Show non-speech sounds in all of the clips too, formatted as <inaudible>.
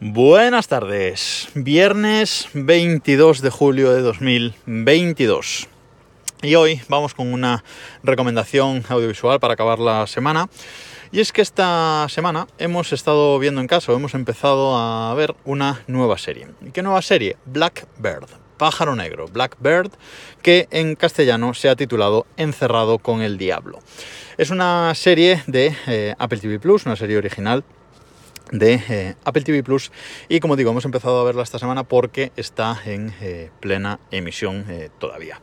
Buenas tardes, viernes 22 de julio de 2022. Y hoy vamos con una recomendación audiovisual para acabar la semana. Y es que esta semana hemos estado viendo en casa, hemos empezado a ver una nueva serie. ¿Y qué nueva serie? Blackbird, Pájaro Negro, Blackbird, que en castellano se ha titulado Encerrado con el Diablo. Es una serie de eh, Apple TV Plus, una serie original de eh, Apple TV Plus. Y como digo hemos empezado a verla esta semana porque está en eh, plena emisión eh, todavía.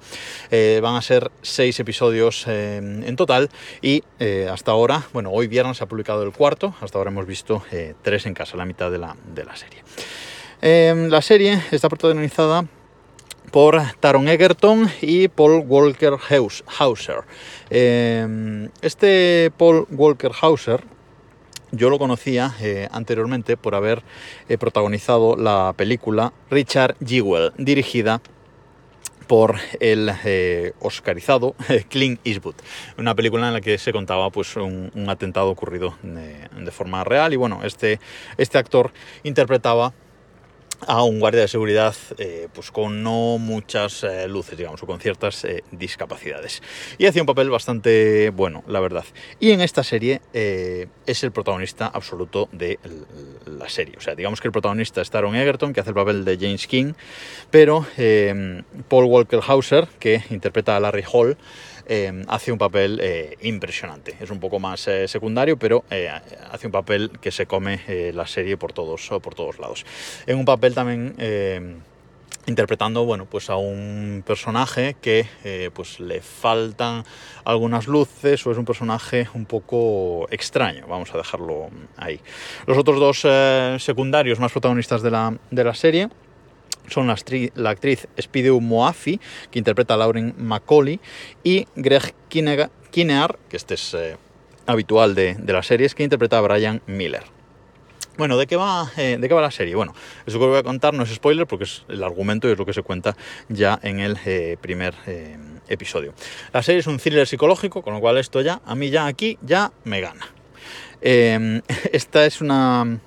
Van a ser seis episodios en total y hasta ahora bueno hoy viernes se ha publicado el cuarto hasta ahora hemos visto tres en casa la mitad de la, de la serie. La serie está protagonizada por Taron Egerton y Paul Walker Hauser. Este Paul Walker Hauser yo lo conocía eh, anteriormente por haber eh, protagonizado la película Richard Jewell, dirigida por el eh, oscarizado <laughs> Clint Eastwood, una película en la que se contaba pues, un, atentado ocurrido de, forma real y bueno, este, este actor interpretaba a un guardia de seguridad eh, pues con no muchas eh, luces, digamos, o con ciertas eh, discapacidades. Y hacía un papel bastante bueno, la verdad. Y en esta serie es el protagonista absoluto de la serie. O sea, digamos que el protagonista es Taron Egerton, que hace el papel de James King, pero Paul Walker Hauser, que interpreta a Larry Hall, eh, hace un papel impresionante. Es un poco más secundario, pero hace un papel que se come la serie por todos, por todos lados. En un papel también interpretando bueno pues a un personaje que pues le faltan algunas luces o es un personaje un poco extraño vamos a dejarlo ahí los otros dos secundarios más protagonistas de la, de la serie son la, actriz Spideu Moafi, que interpreta a Lauren Macaulay, y Greg Kinear, que este es eh, habitual de, de las series, que interpreta a Brian Miller. Bueno, ¿de qué, va, eh, ¿de qué va la serie? Bueno, eso que voy a contar no es spoiler porque es el argumento y es lo que se cuenta ya en el eh, primer episodio. La serie es un thriller psicológico, con lo cual esto ya, a mí ya aquí, ya me gana. <laughs> esta es una,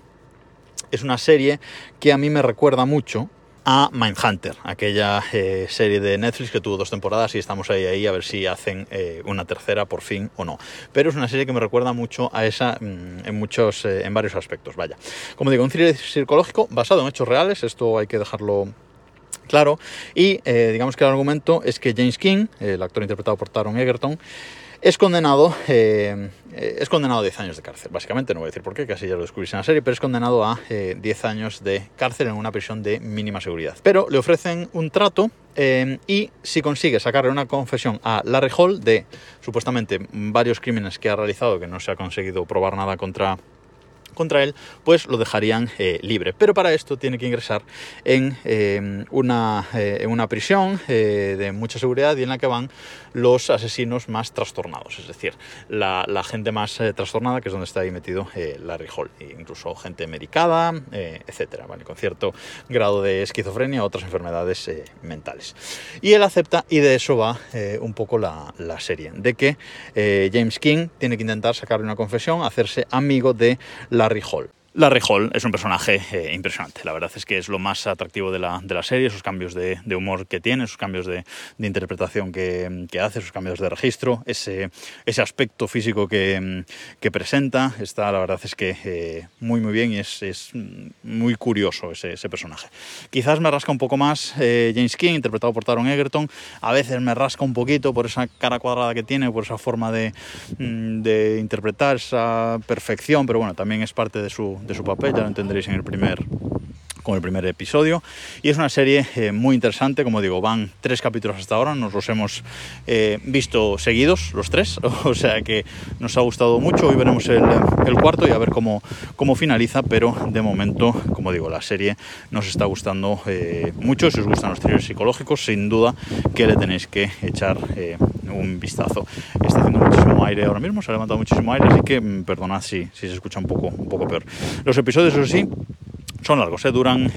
es una serie que a mí me recuerda mucho a Mindhunter, aquella eh, serie de Netflix que tuvo dos temporadas y estamos ahí, ahí a ver si hacen eh, una tercera por fin o no. Pero es una serie que me recuerda mucho a esa mm, en muchos, eh, en varios aspectos. Vaya, como digo, un thriller psicológico basado en hechos reales. Esto hay que dejarlo claro. Y digamos que el argumento es que James King, el actor interpretado por Taron Egerton, es condenado, eh, es condenado a 10 años de cárcel. Básicamente, no voy a decir por qué, casi ya lo descubrís en la serie, pero es condenado a 10 eh, años de cárcel en una prisión de mínima seguridad. Pero le ofrecen un trato eh, y si consigue sacarle una confesión a Larry Hall de supuestamente varios crímenes que ha realizado, que no se ha conseguido probar nada contra contra él, pues lo dejarían eh, libre. Pero para esto tiene que ingresar en, eh, una, eh, en una prisión de mucha seguridad y en la que van los asesinos más trastornados, es decir, la, gente más trastornada, que es donde está ahí metido Larry Hall, e incluso gente medicada, etcétera, con cierto grado de esquizofrenia otras enfermedades mentales. Y él acepta, y de eso va un poco la, la serie, de que James King tiene que intentar sacarle una confesión, hacerse amigo de la Larry Hall. Larry Hall es un personaje eh, impresionante. La verdad es que es lo más atractivo de la, de la serie, esos cambios de, humor que tiene, esos cambios de, interpretación que, hace, esos cambios de registro, ese, ese aspecto físico que, presenta. Está, la verdad es que eh, muy, muy bien y es, muy curioso ese, personaje. Quizás me rasca un poco más eh, James King, interpretado por Taron Egerton. A veces me rasca un poquito por esa cara cuadrada que tiene, por esa forma de, mm, de interpretar, esa perfección, pero bueno, también es parte de su de su papel, ya lo entenderéis en el primer con el primer episodio. Y es una serie eh, muy interesante, como digo, van tres capítulos hasta ahora, nos los hemos eh, visto seguidos, los tres, <laughs> o sea que nos ha gustado mucho. Hoy veremos el, cuarto y a ver cómo, cómo finaliza, pero de momento, como digo, la serie nos está gustando eh, mucho. Si os gustan los thrillers psicológicos, sin duda que le tenéis que echar un vistazo. Está haciendo muchísimo aire ahora mismo, se ha levantado muchísimo aire, así que mm, perdonad si, si se escucha un poco, un poco peor. Los episodios, eso sí, son largos, se duran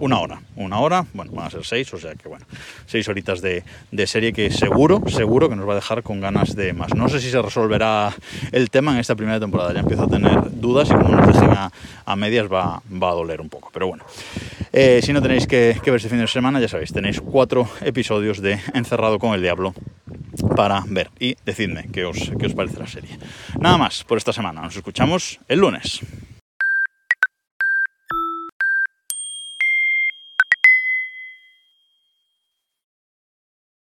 una hora. Una hora, bueno, van a ser seis, o sea que bueno, seis horitas de, de serie que seguro, seguro que nos va a dejar con ganas de más. No sé si se resolverá el tema en esta primera temporada, ya empiezo a tener dudas y como nos dejen a, medias va, va, a doler un poco. Pero bueno, eh, si no tenéis que, que ver este fin de semana, ya sabéis, tenéis cuatro episodios de Encerrado con el Diablo para ver y decidme qué os, qué os parece la serie. Nada más por esta semana, nos escuchamos el lunes.